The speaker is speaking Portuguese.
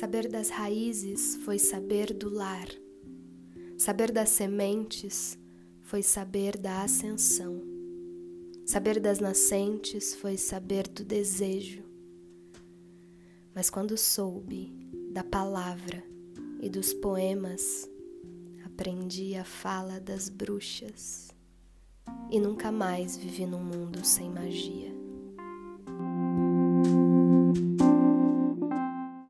Saber das raízes foi saber do lar. Saber das sementes foi saber da ascensão. Saber das nascentes foi saber do desejo. Mas quando soube da palavra e dos poemas, aprendi a fala das bruxas e nunca mais vivi num mundo sem magia.